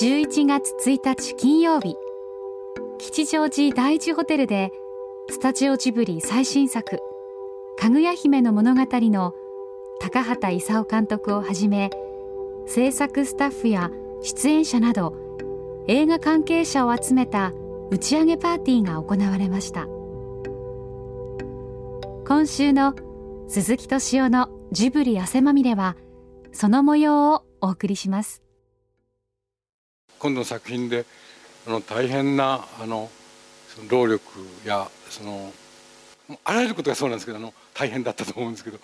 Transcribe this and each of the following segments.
11月1日金曜日。吉祥寺第一ホテルでスタジオジブリ最新作「かぐや姫の物語」の高畑勲監督をはじめ制作スタッフや出演者など映画関係者を集めた打ち上げパーティーが行われました。今週の鈴木敏夫のジブリ汗まみれはその模様をお送りします。今度の作品であの大変なあのその労力やそのあらゆることがそうなんですけどあの大変だったと思うんですけど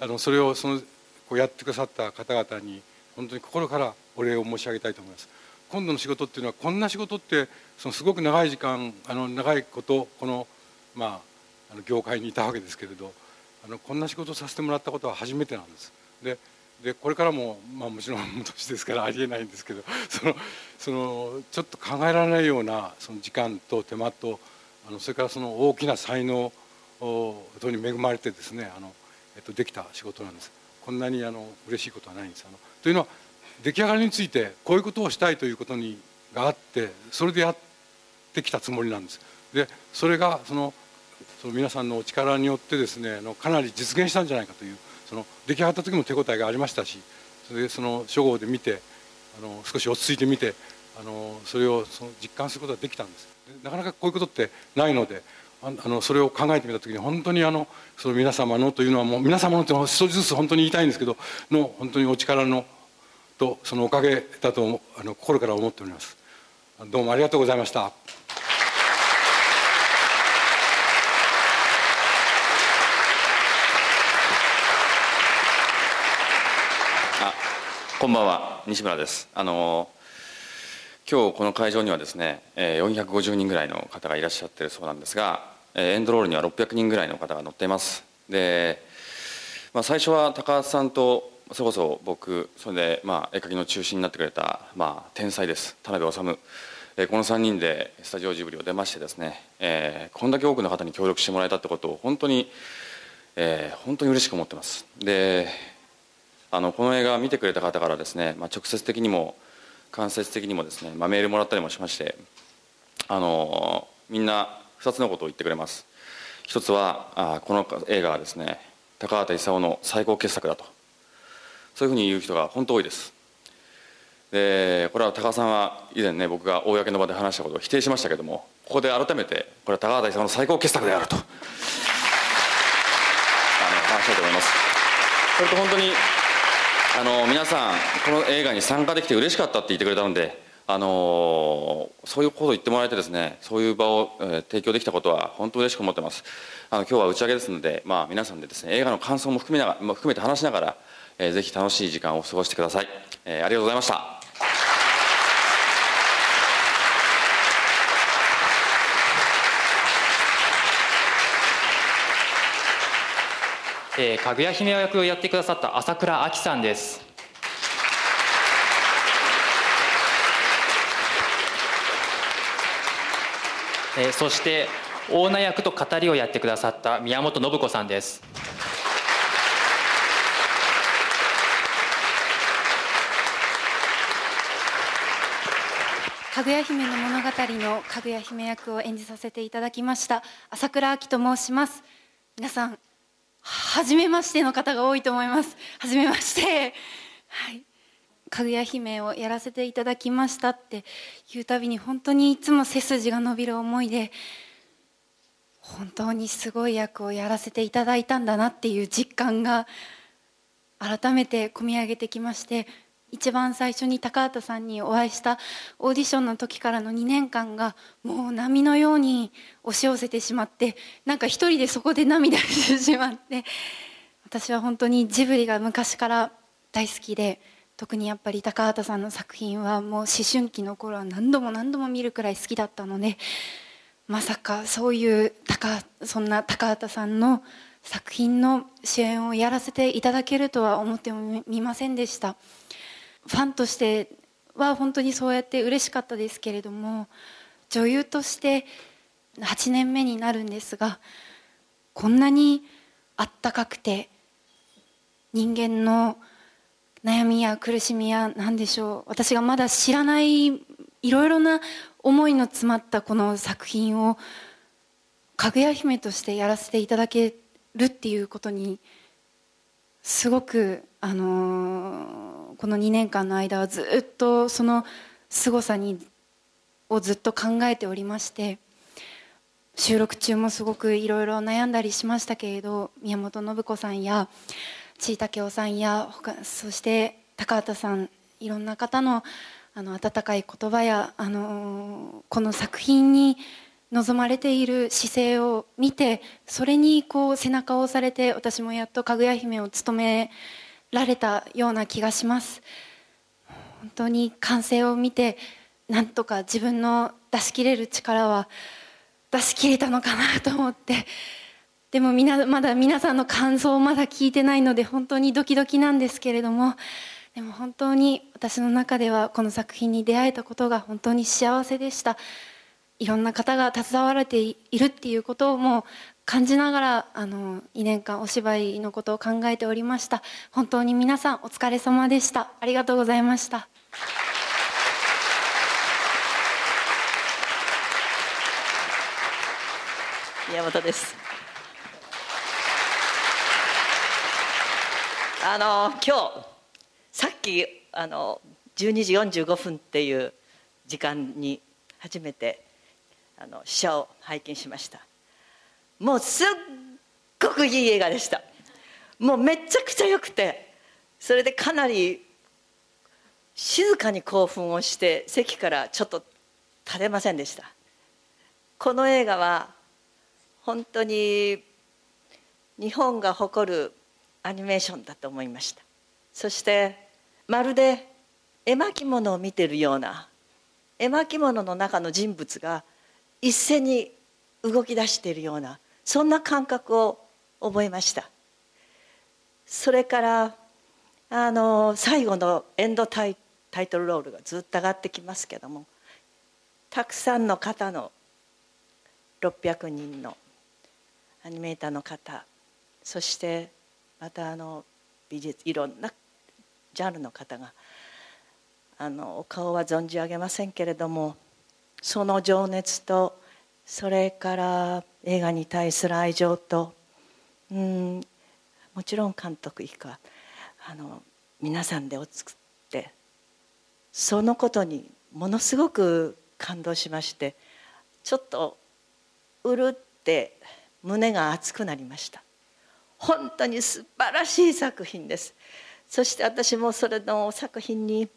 あのそれをそのこうやってくださった方々に本当に心からお礼を申し上げたいと思います。今度の仕事っていうのはこんな仕事ってそのすごく長い時間あの長いことこのまああの業界にいたわけですけれどあのこんな仕事をさせてもらったことは初めてなんです。ででこれからも、まあ、もちろん 年ですからありえないんですけどそのそのちょっと考えられないようなその時間と手間とあのそれからその大きな才能とに恵まれてですねあの、えっと、できた仕事なんです。こんなにあの嬉しいことはないんです。あのというのは出来上がりについてこういうことをしたいということにがあってそれでやってきたつもりなんです。でそれがそのその皆さんのお力によってですねあのかなり実現したんじゃないかというその出来上がった時も手応えがありましたしそれでその初号で見てあの少し落ち着いて見てあのそれをその実感することができたんですなかなかこういうことってないのであのそれを考えてみた時に本当にあのその皆様のというのはもう皆様のって一つずつ本当に言いたいんですけどの本当にお力のとそのおかげだとあの心から思っておりますどうもありがとうございました。こんばんは西村です。あの今日この会場にはですね450人ぐらいの方がいらっしゃってるそうなんですがエンドロールには600人ぐらいの方が乗っています。で、まあ、最初は高橋さんとそれこそ僕それでまあ絵描きの中心になってくれた、まあ、天才です。田辺治。この3人でスタジオジブリを出ましてですね、えー、こんだけ多くの方に協力してもらえたってことを本当に、えー、本当に嬉しく思ってます。であのこの映画を見てくれた方からですね、まあ、直接的にも間接的にもですね、まあ、メールもらったりもしましてあのみんな2つのことを言ってくれます。一つはあこの映画はですね高畑勲の最高傑作だと。そういうふうに言う人が本当多いです。でこれは高さんは以前ね僕が公の場で話したことを否定しましたけどもここで改めてこれは高畑勲の最高傑作であると。あの話したいと思います。それと本当にあの皆さんこの映画に参加できて嬉しかったって言ってくれたのであのそういうことを言ってもらえてですねそういう場を、えー、提供できたことは本当嬉しく思ってます。あの今日は打ち上げですので、まあ、皆さんでですね映画の感想も含めながら、含めて話しながら、えー、ぜひ楽しい時間を過ごしてください、えー、ありがとうございました。えー、かぐや姫役をやってくださった朝倉亜希さんです。えー、そしてオーナー役と語りをやってくださった宮本信子さんです。かぐや姫の物語のかぐや姫役を演じさせていただきました朝倉亜希と申します。皆さん初めましての方が多いと思います。初めまして。はい。かぐや姫をやらせていただきましたって言うたびに本当にいつも背筋が伸びる思いで本当にすごい役をやらせていただいたんだなっていう実感が改めて込み上げてきまして一番最初に高畑さんにお会いしたオーディションの時からの2年間がもう波のように押し寄せてしまってなんか一人でそこで涙してしまって私は本当にジブリが昔から大好きで特にやっぱり高畑さんの作品はもう思春期の頃は何度も何度も見るくらい好きだったのでまさかそういう高そんな高畑さんの作品の主演をやらせていただけるとは思ってもみませんでした。ファンとしては本当にそうやって嬉しかったですけれども女優として8年目になるんですがこんなにあったかくて人間の悩みや苦しみや何でしょう私がまだ知らないいろいろな思いの詰まったこの作品をかぐや姫としてやらせていただけるっていうことにすごく、あのー、この2年間の間はずっとその凄さにをずっと考えておりまして収録中もすごくいろいろ悩んだりしましたけれど宮本信子さんや地井武雄さんや他そして高畑さんいろんな方のあの温かい言葉や、あのこの作品に望まれている姿勢を見てそれにこう背中を押されて私もやっとかぐや姫を務められたような気がします。本当に完成を見てなんとか自分の出し切れる力は出し切れたのかなと思って。でもみなまだ皆さんの感想をまだ聞いてないので本当にドキドキなんですけれどもでも本当に私の中ではこの作品に出会えたことが本当に幸せでした。いろんな方が携われているっていうことも感じながらあの2年間お芝居のことを考えておりました。本当に皆さんお疲れ様でした。ありがとうございました。宮本です。あの今日さっきあの12時45分っていう時間に初めてあの試写を拝見しました。もうすっごくいい映画でした。もうめちゃくちゃ良くてそれでかなり静かに興奮をして席からちょっと立てませんでした。この映画は本当に日本が誇るアニメーションだと思いました。そしてまるで絵巻物を見てるような絵巻物の中の人物が一斉に動き出しているようなそんな感覚を覚えました。それからあの最後のエンドタイタイトルロールがずっと上がってきますけどもたくさんの方の600人のアニメーターの方そしてまたあの美術いろんなジャンルの方があのお顔は存じ上げませんけれどもその情熱とそれから映画に対する愛情とうんもちろん監督以下あの皆さんでを作ってそのことにものすごく感動しましてちょっとうるって胸が熱くなりました。本当に素晴らしい作品です。そして私もそれの作品に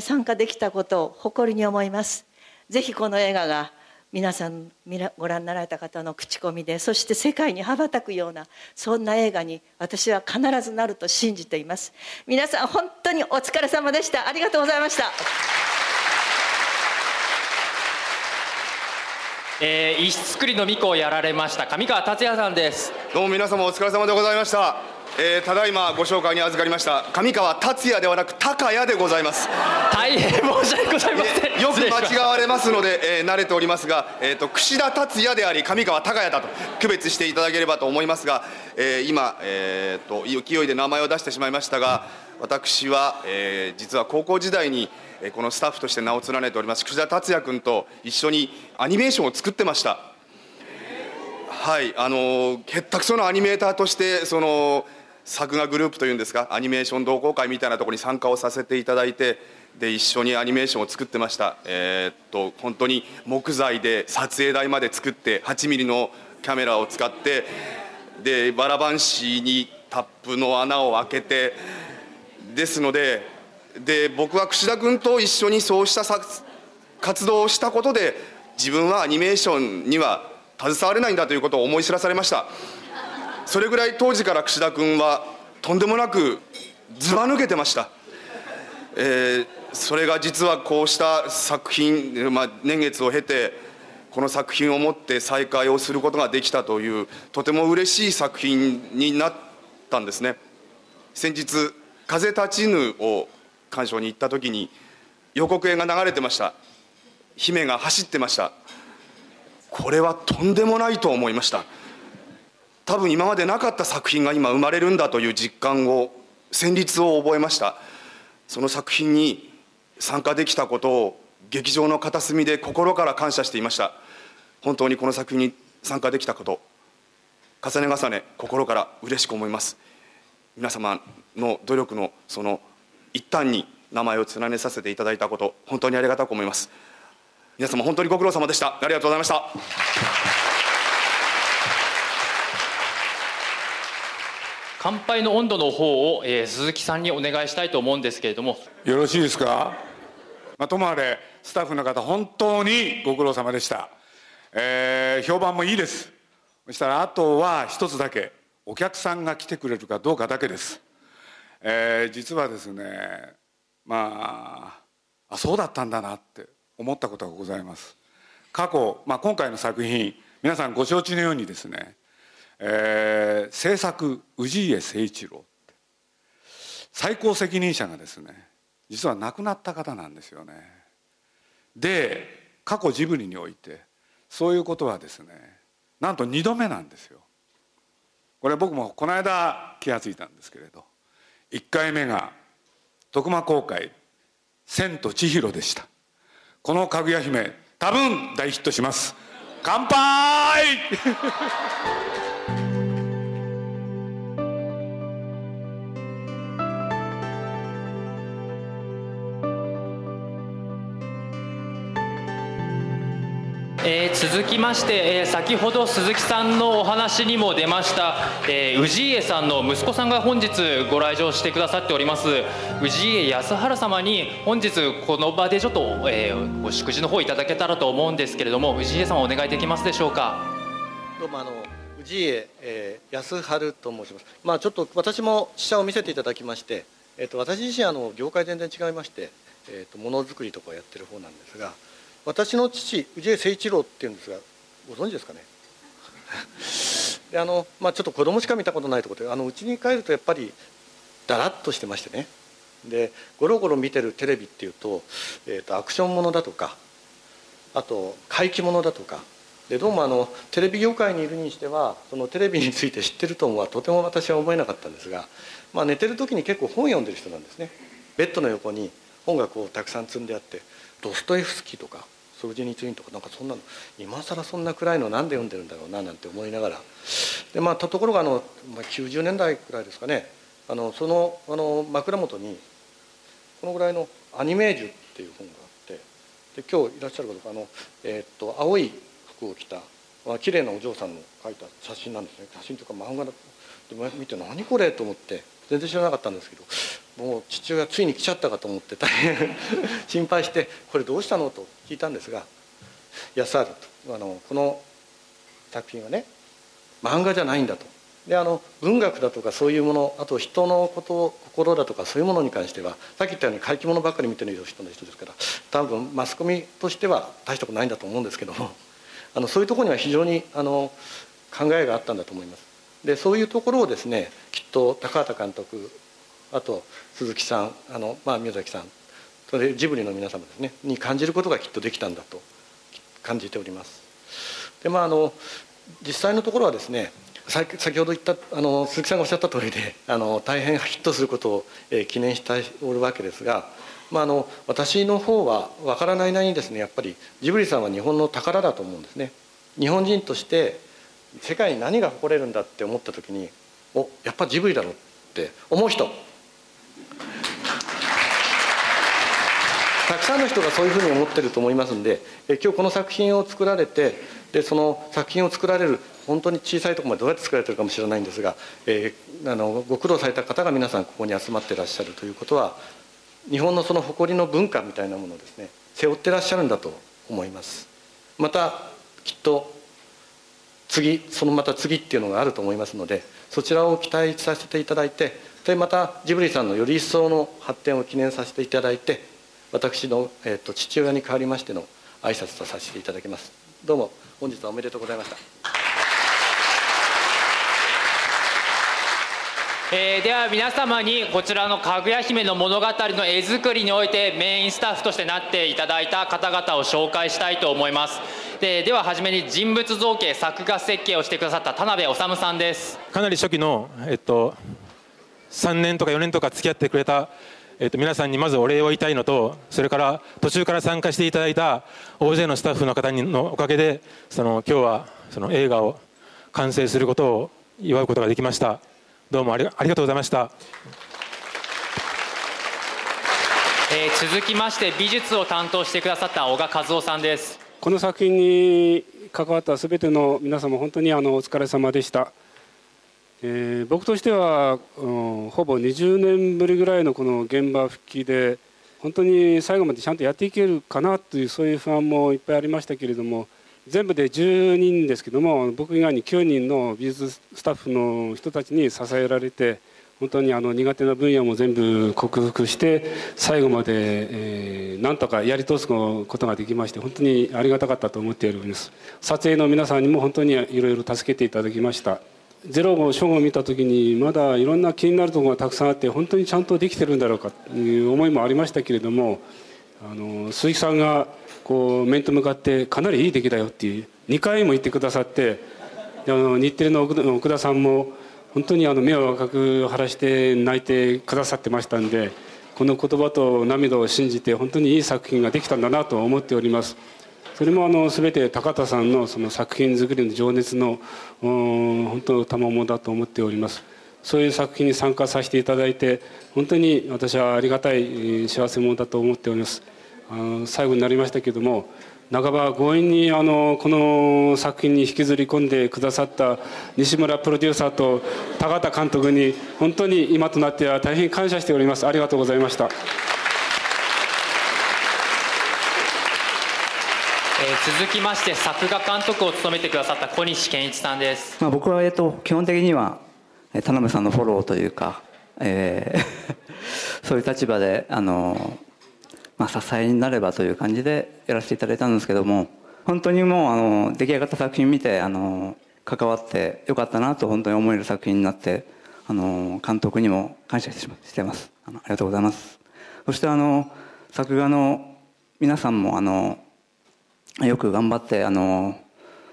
参加できたことを誇りに思います。ぜひこの映画が皆さんご覧になられた方の口コミでそして世界に羽ばたくようなそんな映画に私は必ずなると信じています。皆さん本当にお疲れ様でした。ありがとうございました。えー、石造りの巫女をやられました上川達也さんです。どうも皆様お疲れ様でございましたえー、ただいまご紹介に預かりました上川達也ではなく高谷でございます。大変申し訳ございません。よく間違われますので、えー、慣れておりますが、えーと、櫛田達也であり上川高谷だと区別していただければと思いますが、えー、今、えーと、勢いで名前を出してしまいましたが私は、えー、実は高校時代にこのスタッフとして名を連ねております櫛田達也君と一緒にアニメーションを作ってました。はいあのへったくそのアニメーターとしてその作画グループというんですかアニメーション同好会みたいなところに参加をさせていただいてで一緒にアニメーションを作ってました、えー、っと本当に木材で撮影台まで作って8ミリのキャメラを使ってでバラバンシーにタップの穴を開けてですのでで僕は櫛田君と一緒にそうした活動をしたことで自分はアニメーションには携われないんだということを思い知らされました。それぐらい当時から櫛田君はとんでもなくずば抜けてました、えー、それが実はこうした作品、まあ、年月を経てこの作品をもって再開をすることができたというとても嬉しい作品になったんですね。先日「風立ちぬ」を鑑賞に行った時に予告編が流れてました。姫が走ってました。これはとんでもないと思いました。多分今までなかった作品が今生まれるんだという実感を旋律を覚えました。その作品に参加できたことを劇場の片隅で心から感謝していました。本当にこの作品に参加できたこと重ね重ね心から嬉しく思います。皆様の努力のその一端に名前を連ねさせていただいたこと本当にありがたく思います。皆様本当にご苦労様でした。ありがとうございました。乾杯の温度の方を、えー、鈴木さんにお願いしたいと思うんですけれども。よろしいですか、まあ、ともあれスタッフの方本当にご苦労様でした、えー、評判もいいです。そしたらあとは一つだけお客さんが来てくれるかどうかだけです、えー、実はですねまああそうだったんだなって思ったことがございます。過去、まあ、今回の作品皆さんご承知のようにですね、えー、制作氏家誠一郎。最高責任者がですね実は亡くなった方なんですよね。で過去ジブリにおいてそういうことはですねなんと2度目なんですよ。これ僕もこの間気が付いたんですけれど1回目が徳間公開「千と千尋」でした。このかぐや姫多分大ヒットします。乾杯！続きまして、えー、先ほど鈴木さんのお話にも出ました、えー、氏家さんの息子さんが本日ご来場してくださっております。氏家康原様に本日この場でちょっと、えー、ご祝辞の方いただけたらと思うんですけれども氏家さんお願いできますでしょうか？どうもあの氏家、えー、康春と申します。まあちょっと私も試写を見せていただきまして、えーと、私自身あの業界全然違いまして、えーと、ものづくりとかをやってる方なんですが私の父氏家誠一郎っていうんですがご存知ですかね？で あの、まあ、ちょっと子供しか見たことないところであの家に帰るとやっぱりだらっとしてましてね。でゴロゴロ見てるテレビっていうと,、えーと、アクションものだとかあと怪奇ものだとかでどうもあのテレビ業界にいるにしてはそのテレビについて知ってるとはとても私は思えなかったんですが、まあ、寝てる時に結構本読んでる人なんですね。ベッドの横に本がこうたくさん積んであってドストエフスキーとかソルジェニツィンとかなんかそんなの今更そんな暗いのなんで読んでるんだろうななんて思いながら。でまあところがあの、まあ、90年代くらいですかね。あのそのあの枕元にこのぐらいの「アニメージュ」っていう本があってで今日いらっしゃる方あの、えー、っと青い服を着た、まあ綺麗なお嬢さんの描いた写真なんですね。写真というか漫画だ。で見て何これと思って全然知らなかったんですけどもう父親ついに来ちゃったかと思って大変心配して「これどうしたの?」と聞いたんですが「安原とあのこの作品はね漫画じゃないんだ」と。であの文学だとかそういうものあと人のこと心だとかそういうものに関してはさっき言ったように怪奇物ばっかり見てる人の人ですから多分マスコミとしては大したことないんだと思うんですけども あのそういうところには非常にあの考えがあったんだと思います。でそういうところをですねきっと高畑監督あと鈴木さんあの、まあ、宮崎さんそれジブリの皆様ですねに感じることがきっとできたんだと感じております。でまああの実際のところはですね先ほど言ったあの鈴木さんがおっしゃった通りであの大変ヒットすることを、えー、記念しておるわけですが、まあ、あの私の方は分からないなりにですねやっぱりジブリさんは日本の宝だと思うんですね。日本人として世界に何が誇れるんだって思った時におやっぱジブリだろうって思う人たくさんの人がそういうふうに思ってると思いますんでえ今日この作品を作られてでその作品を作られる本当に小さいところまでどうやって作られてるかもしれないんですが、えー、あのご苦労された方が皆さんここに集まってらっしゃるということは日本のその誇りの文化みたいなものをですね背負ってらっしゃるんだと思います。またきっと次そのまた次っていうのがあると思いますのでそちらを期待させていただいてでまたジブリさんのより一層の発展を記念させていただいて私の、えーと、父親に代わりましての挨拶とさせていただきます。どうも本日はおめでとうございました。えー、では皆様にこちらのかぐや姫の物語の絵作りにおいてメインスタッフとしてなっていただいた方々を紹介したいと思います。ででは初めに人物造形作画設計をしてくださった田辺治さんです。かなり初期の、えっと、3年とか4年とか付き合ってくれたえー、と皆さんにまずお礼を言いたいのとそれから途中から参加していただいた大勢のスタッフの方のおかげでその今日はその映画を完成することを祝うことができました。どうもありがとうございました、えー、続きまして美術を担当してくださった小賀和夫さんです。この作品に関わったすべての皆様本当にあのお疲れ様でしたえー、僕としては、うん、ほぼ20年ぶりぐらいのこの現場復帰で本当に最後までちゃんとやっていけるかなというそういう不安もいっぱいありましたけれども全部で10人ですけども僕以外に9人の美術スタッフの人たちに支えられて本当にあの苦手な分野も全部克服して最後まで、えー、なんとかやり通すことができまして本当にありがたかったと思っております。撮影の皆さんにも本当にいろいろ助けていただきました。ゼロ号初号を見た時にまだいろんな気になるところがたくさんあって本当にちゃんとできてるんだろうかという思いもありましたけれどもあの鈴木さんがこう面と向かってかなりいい出来だよっていう2回も言ってくださってあの日テレの奥田さんも本当にあの目を赤く晴らして泣いてくださってましたんでこの言葉と涙を信じて本当にいい作品ができたんだなと思っております。それもあの全て高田さんのその作品作りの情熱の本当の賜物だと思っております。そういう作品に参加させていただいて本当に私はありがたい幸せ者だと思っております。あの最後になりましたけども半ば強引にあのこの作品に引きずり込んでくださった西村プロデューサーと高田監督に本当に今となっては大変感謝しております。ありがとうございました。続きまして作画監督を務めてくださった小西健一さんです、まあ、僕は、えっと、基本的には田辺さんのフォローというか、えー、そういう立場であの、まあ、支えになればという感じでやらせていただいたんですけども本当にもうあの出来上がった作品見てあの関わってよかったなと本当に思える作品になってあの監督にも感謝してます。あのありがとうございます。そしてあの作画の皆さんもあのよく頑張ってあの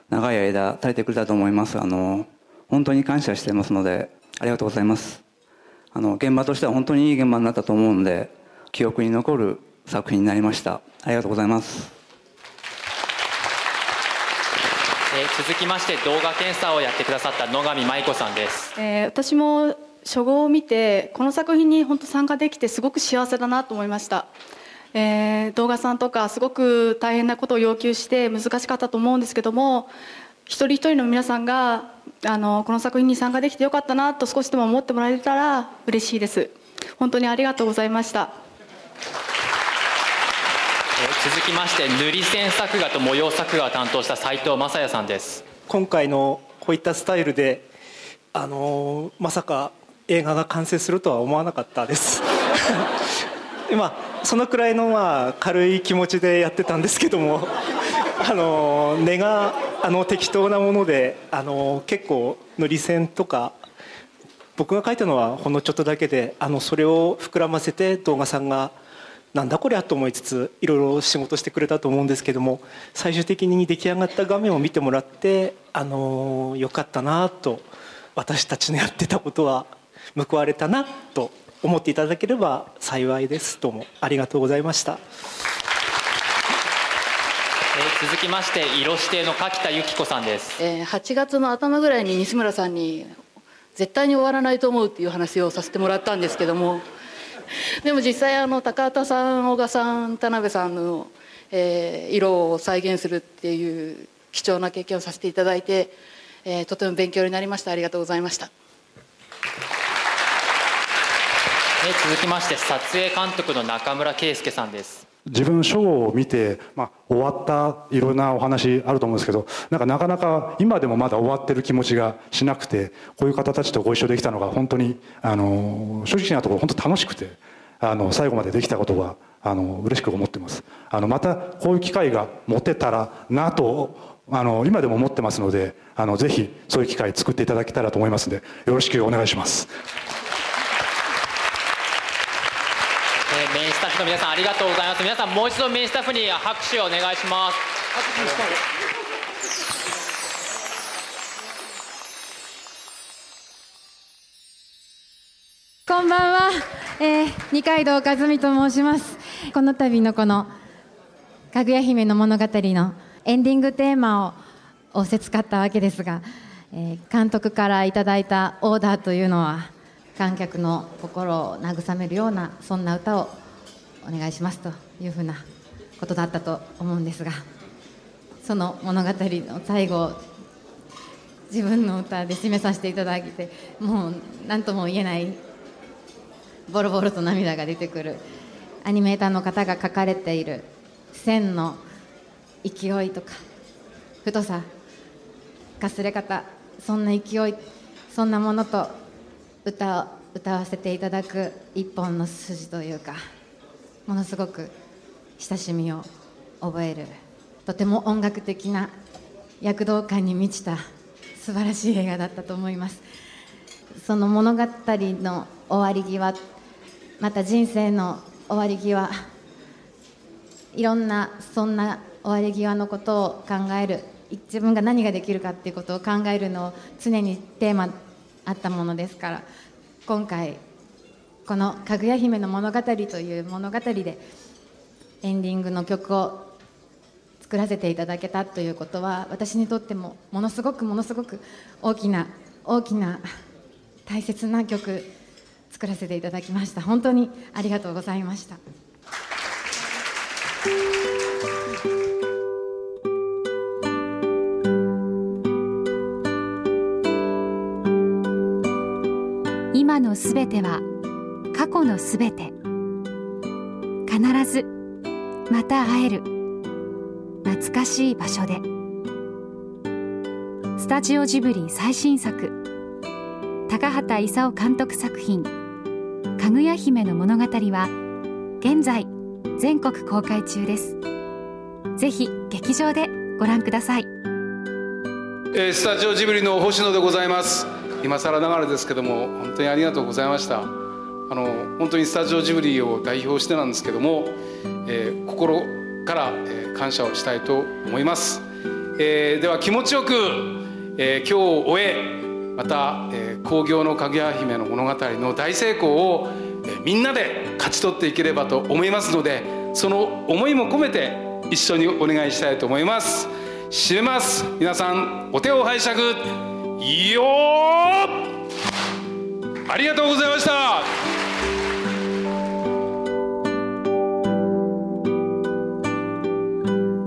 長い間耐えてくれたと思います。あの本当に感謝してますのでありがとうございます。あの現場としては本当にいい現場になったと思うんで記憶に残る作品になりました。ありがとうございます。えー、続きまして動画検査をやってくださった野上舞子さんです、えー、私も初号を見てこの作品に本当参加できてすごく幸せだなと思いましたえー、動画さんとかすごく大変なことを要求して難しかったと思うんですけども一人一人の皆さんがあのこの作品に参加できてよかったなと少しでも思ってもらえたら嬉しいです。本当にありがとうございました、えー、続きまして塗り線作画と模様作画を担当した斉藤雅也さんです。今回のこういったスタイルであのまさか映画が完成するとは思わなかったですまあそのくらいのまあ軽い気持ちでやってたんですけども あの根があの適当なものであの結構塗り線とか僕が書いたのはほんのちょっとだけであのそれを膨らませて動画さんがなんだこりゃと思いつついろいろ仕事してくれたと思うんですけども最終的に出来上がった画面を見てもらってあのよかったなと私たちのやってたことは報われたなと思っていただければ幸いです。どうもありがとうございました、えー、続きまして色指定の柿田由紀子さんです、えー、8月の頭ぐらいに西村さんに絶対に終わらないと思うっていう話をさせてもらったんですけども。でも実際あの高畑さん小賀さん田辺さんの、えー、色を再現するっていう貴重な経験をさせていただいて、えー、とても勉強になりました。ありがとうございましたえ続きまして撮影監督の中村圭介さんです自分ショーを見て、まあ、終わったいろんなお話あると思うんですけどなんかなかなか今でもまだ終わってる気持ちがしなくてこういう方たちとご一緒できたのが本当にあの正直なところ本当楽しくてあの最後までできたことはあの嬉しく思ってますあのまたこういう機会が持てたらなとあの今でも思ってますのであのぜひそういう機会作っていただけたらと思いますのでよろしくお願いします。メインスタッフの皆さんありがとうございます。皆さんもう一度メインスタッフに拍手をお願いします。こんばんは、えー、二階堂和美と申します。この度のこの「かぐや姫の物語」のエンディングテーマを仰せつかったわけですが、えー、監督からいただいたオーダーというのは観客の心を慰めるようなそんな歌をお願いしますというふうなことだったと思うんですがその物語の最後自分の歌で締めさせていた。だいてもう何とも言えないボロボロと涙が出てくるアニメーターの方が書かれている線の勢いとか太さかすれ方そんな勢い。そんなものと歌を歌わせていただく一本の筋というかものすごく親しみを覚えるとても音楽的な躍動感に満ちた素晴らしい映画だったと思います。その物語の終わり際また人生の終わり際いろんなそんな終わり際のことを考える自分が何ができるかっていうことを考えるのを常にテーマあったものですから今回この「かぐや姫の物語」という物語でエンディングの曲を作らせていただけたということは私にとってもものすごくものすごく大きな大きな大切な曲作らせていただきました。本当にありがとうございました。今のすべては去のすべて。必ずまた会える懐かしい場所で。スタジオジブリ最新作高畑勲監督作品「かぐや姫の物語」は現在全国公開中です。ぜひ劇場でご覧ください、えー、スタジオジブリの星野でございます。今更ながらですけども本当にありがとうございました。あの本当にスタジオジブリを代表してなんですけども、えー、心から、え、感謝をしたいと思います、えー、では気持ちよく、えー、今日を終えまた、えー、工業のかぐや姫の物語の大成功を、え、みんなで勝ち取っていければと思いますのでその思いも込めて一緒にお願いしたいと思います。締めます。皆さんお手を拝借。よありがとうございました。